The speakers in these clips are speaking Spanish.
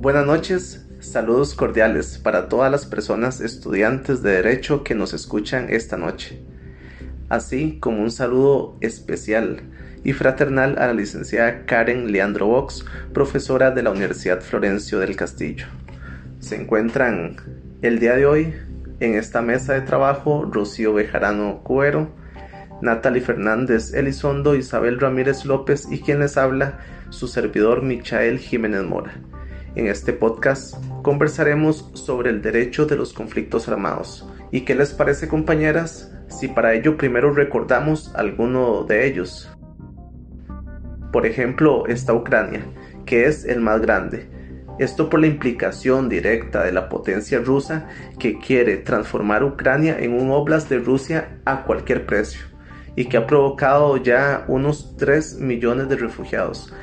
Buenas noches, saludos cordiales para todas las personas estudiantes de Derecho que nos escuchan esta noche, así como un saludo especial y fraternal a la licenciada Karen Leandro Vox, profesora de la Universidad Florencio del Castillo. Se encuentran el día de hoy en esta mesa de trabajo Rocío Bejarano Cuero, Natalie Fernández Elizondo, Isabel Ramírez López y quien les habla, su servidor Michael Jiménez Mora. En este podcast conversaremos sobre el derecho de los conflictos armados. ¿Y qué les parece compañeras si para ello primero recordamos alguno de ellos? Por ejemplo, está Ucrania, que es el más grande. Esto por la implicación directa de la potencia rusa que quiere transformar Ucrania en un oblast de Rusia a cualquier precio y que ha provocado ya unos 3 millones de refugiados,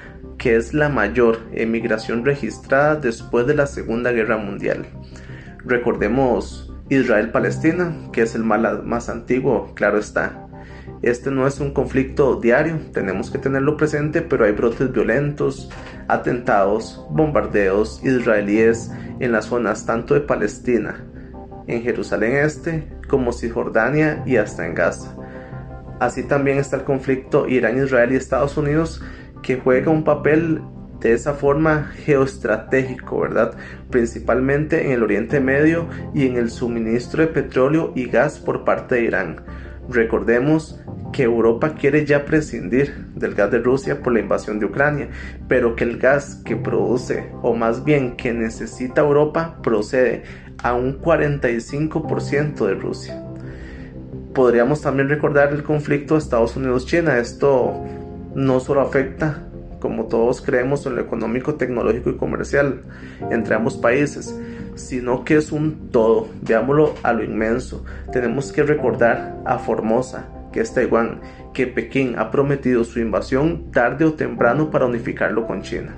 que es la mayor emigración registrada después de la Segunda Guerra Mundial. Recordemos Israel-Palestina, que es el más antiguo, claro está, este no es un conflicto diario, tenemos que tenerlo presente, pero hay brotes violentos, atentados, bombardeos israelíes en las zonas tanto de Palestina, en Jerusalén Este, como Cisjordania y hasta en Gaza. Así también está el conflicto Irán-Israel y Estados Unidos, que juega un papel de esa forma geoestratégico, ¿verdad? Principalmente en el Oriente Medio y en el suministro de petróleo y gas por parte de Irán. Recordemos que Europa quiere ya prescindir del gas de Rusia por la invasión de Ucrania, pero que el gas que produce, o más bien que necesita Europa, procede a un 45% de Rusia. Podríamos también recordar el conflicto Estados Unidos-China. Esto no solo afecta, como todos creemos, en lo económico, tecnológico y comercial entre ambos países, sino que es un todo. Veámoslo a lo inmenso. Tenemos que recordar a Formosa, que es Taiwán, que Pekín ha prometido su invasión tarde o temprano para unificarlo con China.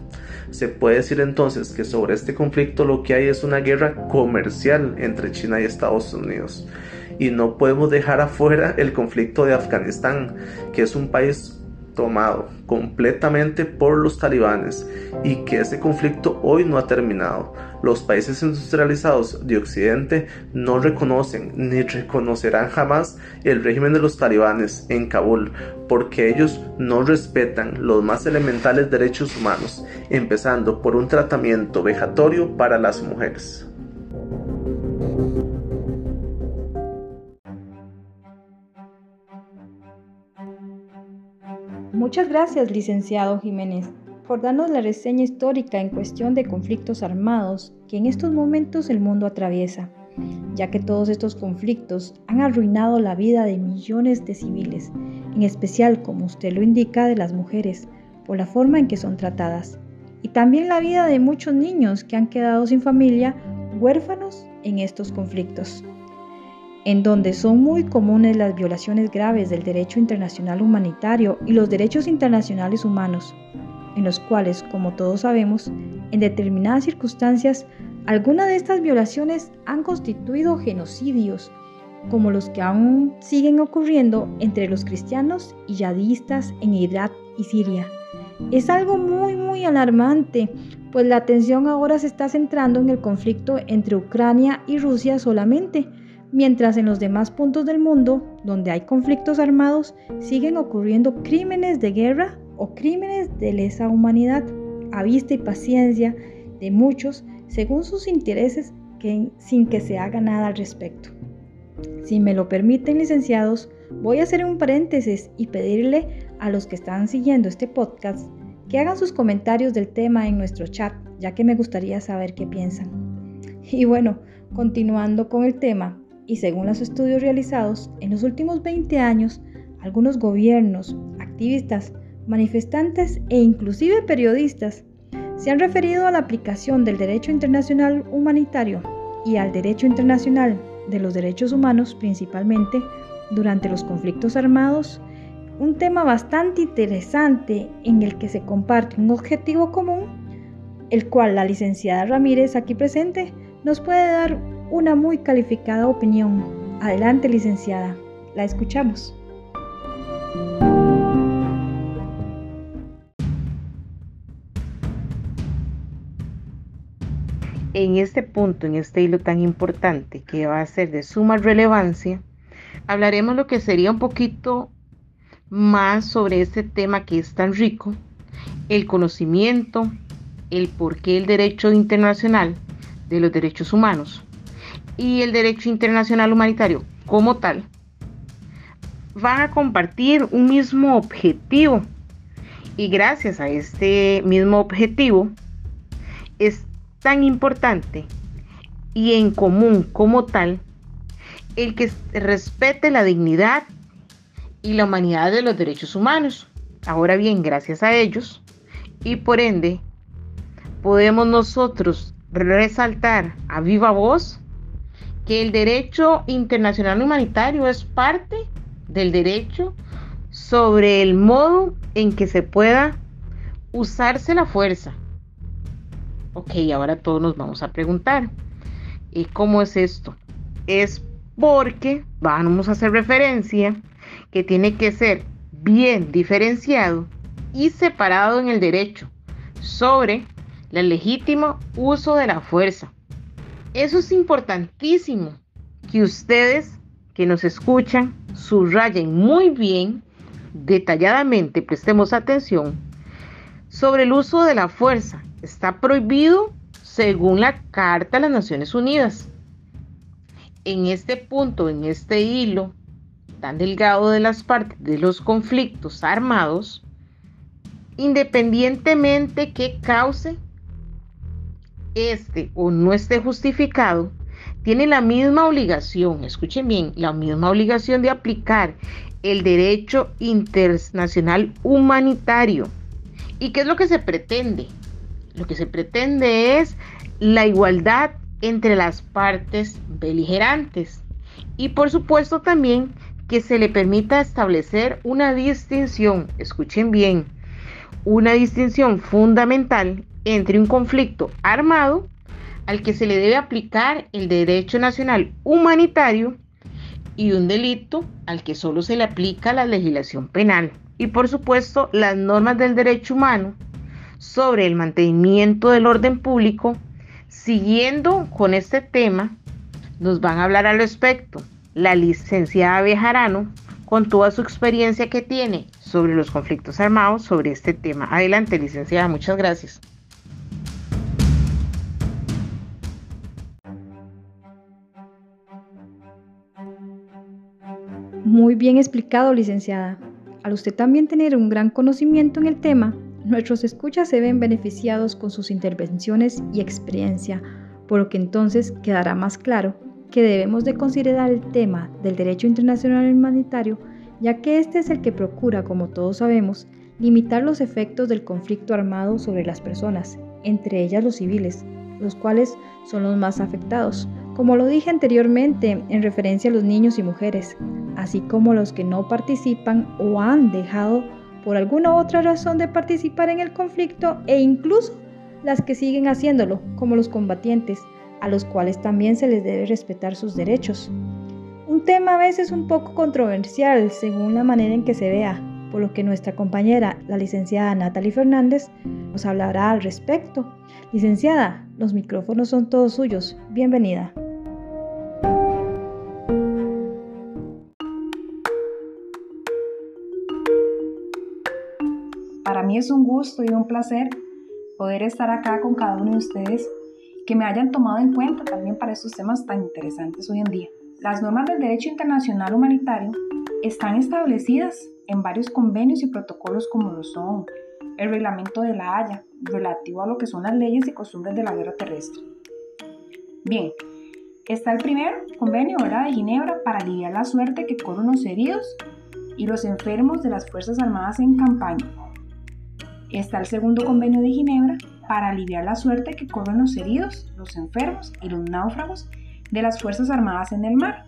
Se puede decir entonces que sobre este conflicto lo que hay es una guerra comercial entre China y Estados Unidos. Y no podemos dejar afuera el conflicto de Afganistán, que es un país tomado completamente por los talibanes y que ese conflicto hoy no ha terminado. Los países industrializados de Occidente no reconocen ni reconocerán jamás el régimen de los talibanes en Kabul porque ellos no respetan los más elementales derechos humanos, empezando por un tratamiento vejatorio para las mujeres. Muchas gracias, licenciado Jiménez, por darnos la reseña histórica en cuestión de conflictos armados que en estos momentos el mundo atraviesa, ya que todos estos conflictos han arruinado la vida de millones de civiles, en especial, como usted lo indica, de las mujeres, por la forma en que son tratadas, y también la vida de muchos niños que han quedado sin familia, huérfanos en estos conflictos en donde son muy comunes las violaciones graves del derecho internacional humanitario y los derechos internacionales humanos, en los cuales, como todos sabemos, en determinadas circunstancias, algunas de estas violaciones han constituido genocidios, como los que aún siguen ocurriendo entre los cristianos y yadistas en Irak y Siria. Es algo muy muy alarmante, pues la atención ahora se está centrando en el conflicto entre Ucrania y Rusia solamente, mientras en los demás puntos del mundo, donde hay conflictos armados, siguen ocurriendo crímenes de guerra o crímenes de lesa humanidad, a vista y paciencia de muchos, según sus intereses, sin que se haga nada al respecto. Si me lo permiten, licenciados, voy a hacer un paréntesis y pedirle a los que están siguiendo este podcast que hagan sus comentarios del tema en nuestro chat, ya que me gustaría saber qué piensan. Y bueno, continuando con el tema, y según los estudios realizados, en los últimos 20 años, algunos gobiernos, activistas, manifestantes e inclusive periodistas se han referido a la aplicación del derecho internacional humanitario y al derecho internacional de los derechos humanos principalmente durante los conflictos armados, un tema bastante interesante en el que se comparte un objetivo común, el cual la licenciada Ramírez aquí presente nos puede dar una muy calificada opinión. Adelante, licenciada. La escuchamos. en este punto, en este hilo tan importante que va a ser de suma relevancia, hablaremos lo que sería un poquito más sobre este tema que es tan rico, el conocimiento, el por qué el derecho internacional de los derechos humanos y el derecho internacional humanitario como tal van a compartir un mismo objetivo y gracias a este mismo objetivo es tan importante y en común como tal el que respete la dignidad y la humanidad de los derechos humanos. Ahora bien, gracias a ellos y por ende podemos nosotros resaltar a viva voz que el derecho internacional humanitario es parte del derecho sobre el modo en que se pueda usarse la fuerza. Ok, ahora todos nos vamos a preguntar, ¿y cómo es esto? Es porque vamos a hacer referencia que tiene que ser bien diferenciado y separado en el derecho sobre el legítimo uso de la fuerza. Eso es importantísimo que ustedes que nos escuchan subrayen muy bien, detalladamente, prestemos atención, sobre el uso de la fuerza. Está prohibido según la Carta de las Naciones Unidas. En este punto, en este hilo tan delgado de las partes de los conflictos armados, independientemente que cause este o no esté justificado, tiene la misma obligación, escuchen bien, la misma obligación de aplicar el derecho internacional humanitario. ¿Y qué es lo que se pretende? Lo que se pretende es la igualdad entre las partes beligerantes y por supuesto también que se le permita establecer una distinción, escuchen bien, una distinción fundamental entre un conflicto armado al que se le debe aplicar el derecho nacional humanitario y un delito al que solo se le aplica la legislación penal. Y por supuesto las normas del derecho humano sobre el mantenimiento del orden público, siguiendo con este tema, nos van a hablar al respecto la licenciada Bejarano con toda su experiencia que tiene sobre los conflictos armados sobre este tema. Adelante, licenciada, muchas gracias. Muy bien explicado, licenciada. Al usted también tener un gran conocimiento en el tema, nuestros escuchas se ven beneficiados con sus intervenciones y experiencia, por lo que entonces quedará más claro que debemos de considerar el tema del derecho internacional humanitario, ya que este es el que procura, como todos sabemos, limitar los efectos del conflicto armado sobre las personas, entre ellas los civiles, los cuales son los más afectados, como lo dije anteriormente en referencia a los niños y mujeres, así como los que no participan o han dejado por alguna otra razón de participar en el conflicto e incluso las que siguen haciéndolo, como los combatientes, a los cuales también se les debe respetar sus derechos. Un tema a veces un poco controversial según la manera en que se vea, por lo que nuestra compañera, la licenciada Natalie Fernández, nos hablará al respecto. Licenciada, los micrófonos son todos suyos. Bienvenida. Mí es un gusto y un placer poder estar acá con cada uno de ustedes que me hayan tomado en cuenta también para estos temas tan interesantes hoy en día. Las normas del derecho internacional humanitario están establecidas en varios convenios y protocolos como lo son el reglamento de la Haya, relativo a lo que son las leyes y costumbres de la guerra terrestre. Bien, está el primer convenio ¿verdad? de Ginebra para aliviar la suerte que corren los heridos y los enfermos de las Fuerzas Armadas en campaña, Está el segundo convenio de Ginebra para aliviar la suerte que corren los heridos, los enfermos y los náufragos de las Fuerzas Armadas en el mar.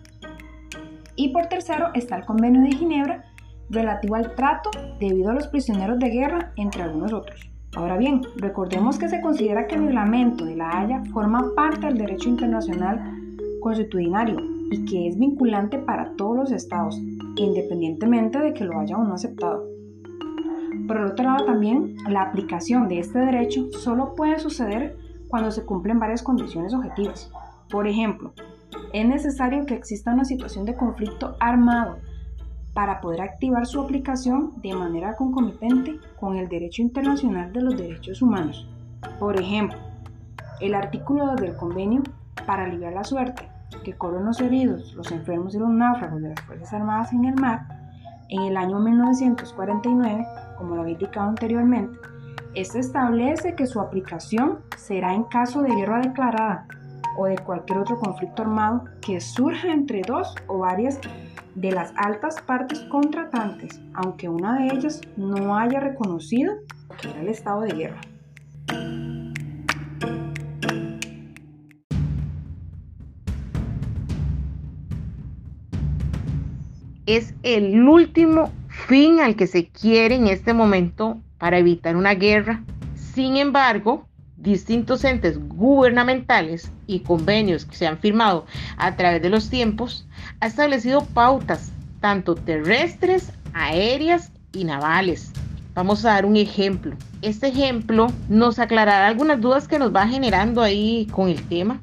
Y por tercero está el convenio de Ginebra relativo al trato debido a los prisioneros de guerra, entre algunos otros. Ahora bien, recordemos que se considera que el reglamento de la Haya forma parte del derecho internacional constitucionario y que es vinculante para todos los estados, independientemente de que lo haya o no aceptado. Por el otro lado también, la aplicación de este derecho solo puede suceder cuando se cumplen varias condiciones objetivas. Por ejemplo, es necesario que exista una situación de conflicto armado para poder activar su aplicación de manera concomitante con el derecho internacional de los derechos humanos. Por ejemplo, el artículo del convenio para aliviar la suerte que corren los heridos, los enfermos y los náufragos de las Fuerzas Armadas en el mar, en el año 1949, como lo había indicado anteriormente, este establece que su aplicación será en caso de guerra declarada o de cualquier otro conflicto armado que surja entre dos o varias de las altas partes contratantes, aunque una de ellas no haya reconocido que era el estado de guerra. Es el último fin al que se quiere en este momento para evitar una guerra. Sin embargo, distintos entes gubernamentales y convenios que se han firmado a través de los tiempos ha establecido pautas tanto terrestres, aéreas y navales. Vamos a dar un ejemplo. Este ejemplo nos aclarará algunas dudas que nos va generando ahí con el tema.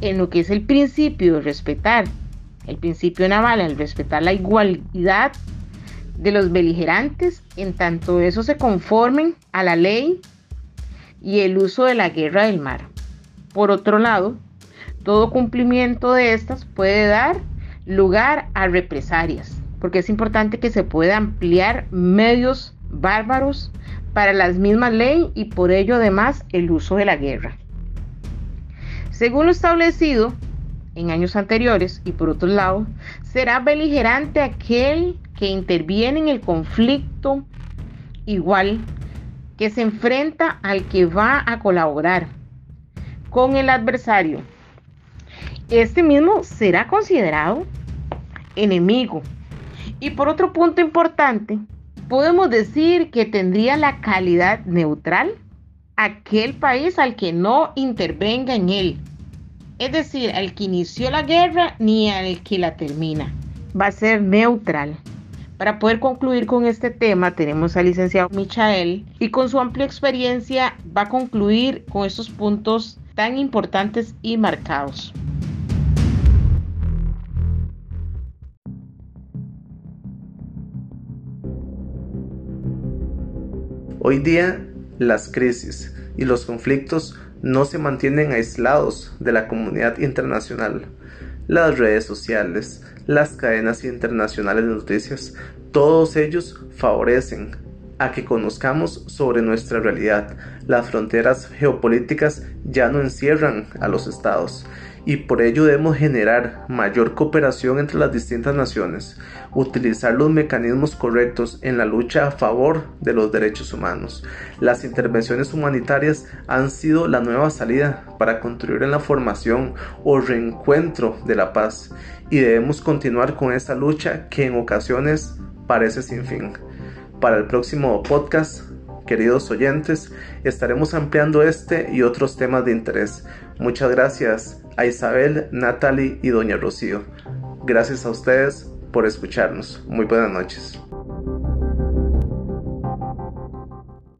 En lo que es el principio de respetar el principio naval, el respetar la igualdad de los beligerantes, en tanto eso se conformen a la ley y el uso de la guerra del mar. Por otro lado, todo cumplimiento de estas puede dar lugar a represalias, porque es importante que se pueda ampliar medios bárbaros para las mismas leyes y por ello además el uso de la guerra. Según lo establecido en años anteriores y por otro lado, será beligerante aquel que interviene en el conflicto igual que se enfrenta al que va a colaborar con el adversario. Este mismo será considerado enemigo. Y por otro punto importante, podemos decir que tendría la calidad neutral aquel país al que no intervenga en él. Es decir, al que inició la guerra ni al que la termina. Va a ser neutral. Para poder concluir con este tema tenemos al licenciado Michael y con su amplia experiencia va a concluir con estos puntos tan importantes y marcados. Hoy día las crisis y los conflictos no se mantienen aislados de la comunidad internacional las redes sociales, las cadenas internacionales de noticias, todos ellos favorecen a que conozcamos sobre nuestra realidad. Las fronteras geopolíticas ya no encierran a los estados y por ello debemos generar mayor cooperación entre las distintas naciones, utilizar los mecanismos correctos en la lucha a favor de los derechos humanos. Las intervenciones humanitarias han sido la nueva salida para contribuir en la formación o reencuentro de la paz y debemos continuar con esta lucha que en ocasiones parece sin fin. Para el próximo podcast queridos oyentes, estaremos ampliando este y otros temas de interés. Muchas gracias a Isabel, Natalie y Doña Rocío. Gracias a ustedes por escucharnos. Muy buenas noches.